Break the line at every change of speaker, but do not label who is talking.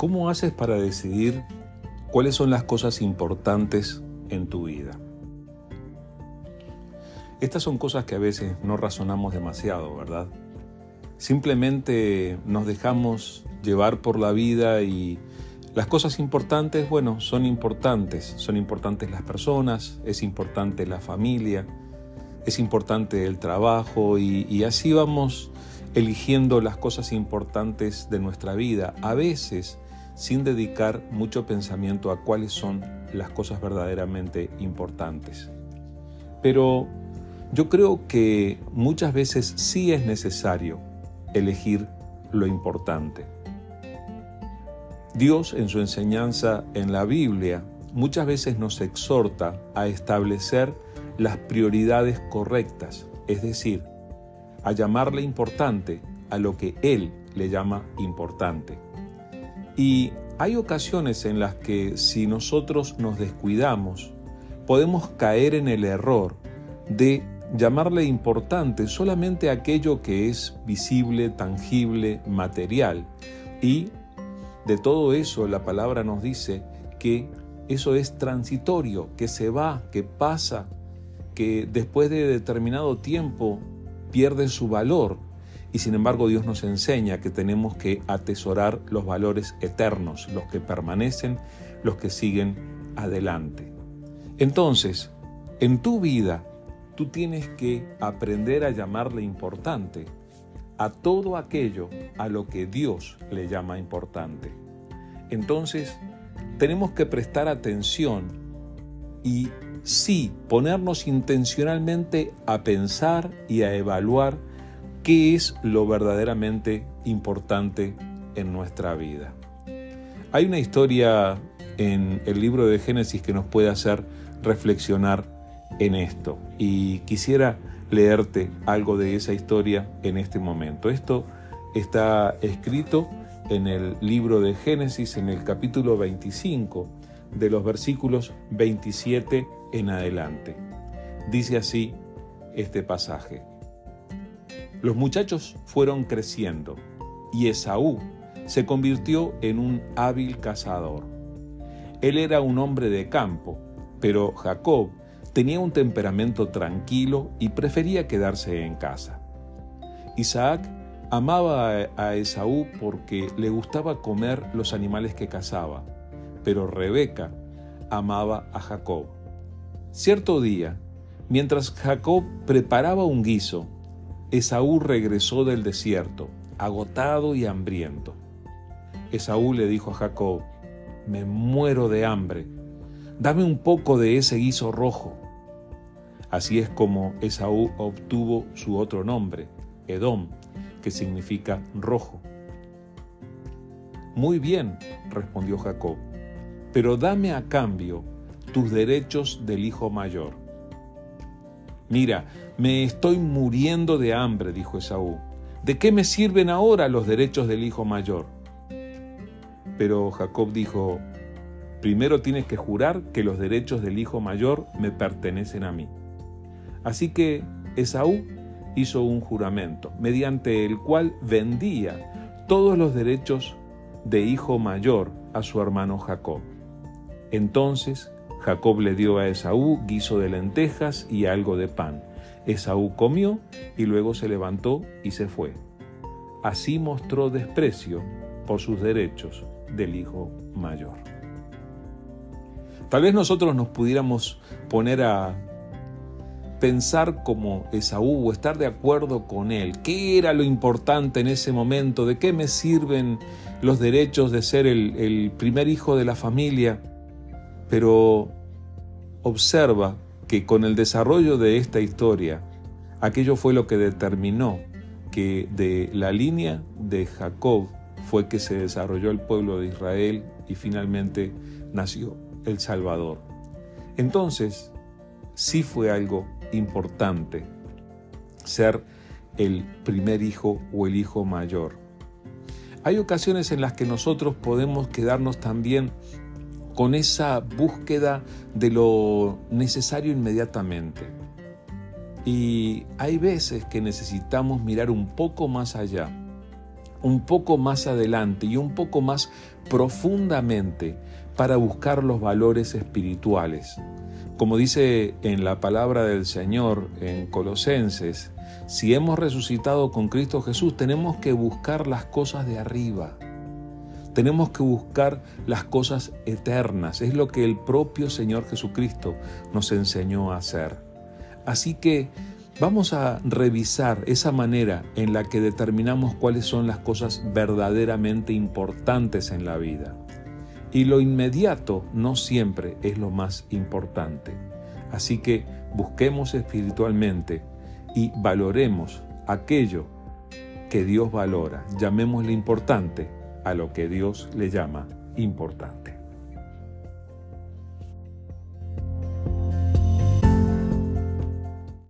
¿cómo haces para decidir cuáles son las cosas importantes en tu vida? Estas son cosas que a veces no razonamos demasiado, ¿verdad? Simplemente nos dejamos llevar por la vida y las cosas importantes, bueno, son importantes. Son importantes las personas, es importante la familia, es importante el trabajo y, así vamos eligiendo las cosas importantes de nuestra vida, a veces sin dedicar mucho pensamiento a cuáles son las cosas verdaderamente importantes. Pero yo creo que muchas veces sí es necesario elegir lo importante. Dios en su enseñanza en la Biblia muchas veces nos exhorta a establecer las prioridades correctas, es decir, a llamarle importante a lo que Él le llama importante. Y hay ocasiones en las que si nosotros nos descuidamos, podemos caer en el error de llamarle importante solamente aquello que es visible, tangible, material. Y de todo eso la palabra nos dice que eso es transitorio, que se va, que pasa, que después de determinado tiempo pierde su valor. Y sin embargo Dios nos enseña que tenemos que atesorar los valores eternos, los que permanecen, los que siguen adelante. Entonces, en tu vida, tú tienes que aprender a llamarle importante a todo aquello a lo que Dios le llama importante. Entonces, tenemos que prestar atención y sí ponernos intencionalmente a pensar y a evaluar qué es lo verdaderamente importante en nuestra vida. Hay una historia en el libro de Génesis que nos puede hacer reflexionar en esto y quisiera leerte algo de esa historia en este momento. Esto está escrito en el libro de Génesis en el capítulo 25 de los versículos 27 en adelante. Dice así este pasaje. Los muchachos fueron creciendo y Esaú se convirtió en un hábil cazador. Él era un hombre de campo, pero Jacob Tenía un temperamento tranquilo y prefería quedarse en casa. Isaac amaba a Esaú porque le gustaba comer los animales que cazaba, pero Rebeca amaba a Jacob. Cierto día, mientras Jacob preparaba un guiso, Esaú regresó del desierto, agotado y hambriento. Esaú le dijo a Jacob, me muero de hambre, dame un poco de ese guiso rojo. Así es como Esaú obtuvo su otro nombre, Edom, que significa rojo. Muy bien, respondió Jacob, pero dame a cambio tus derechos del hijo mayor. Mira, me estoy muriendo de hambre, dijo Esaú. ¿De qué me sirven ahora los derechos del hijo mayor? Pero Jacob dijo, primero tienes que jurar que los derechos del hijo mayor me pertenecen a mí. Así que Esaú hizo un juramento, mediante el cual vendía todos los derechos de hijo mayor a su hermano Jacob. Entonces Jacob le dio a Esaú guiso de lentejas y algo de pan. Esaú comió y luego se levantó y se fue. Así mostró desprecio por sus derechos del hijo mayor. Tal vez nosotros nos pudiéramos poner a pensar como Esaú o estar de acuerdo con él. ¿Qué era lo importante en ese momento? ¿De qué me sirven los derechos de ser el, primer hijo de la familia? Pero observa que con el desarrollo de esta historia, aquello fue lo que determinó que de la línea de Jacob fue que se desarrolló el pueblo de Israel y finalmente nació el Salvador. Entonces, sí fue algo importante ser el primer hijo o el hijo mayor. Hay ocasiones en las que nosotros podemos quedarnos también con esa búsqueda de lo necesario inmediatamente. Y hay veces que necesitamos mirar un poco más allá, un poco más adelante y un poco más profundamente para buscar los valores espirituales. Como dice en la palabra del Señor en Colosenses, si hemos resucitado con Cristo Jesús, tenemos que buscar las cosas de arriba. Tenemos que buscar las cosas eternas. Es lo que el propio Señor Jesucristo nos enseñó a hacer. Así que vamos a revisar esa manera en la que determinamos cuáles son las cosas verdaderamente importantes en la vida. Y lo inmediato no siempre es lo más importante. Así que busquemos espiritualmente y valoremos aquello que Dios valora. Llamémosle importante a lo que Dios le llama importante.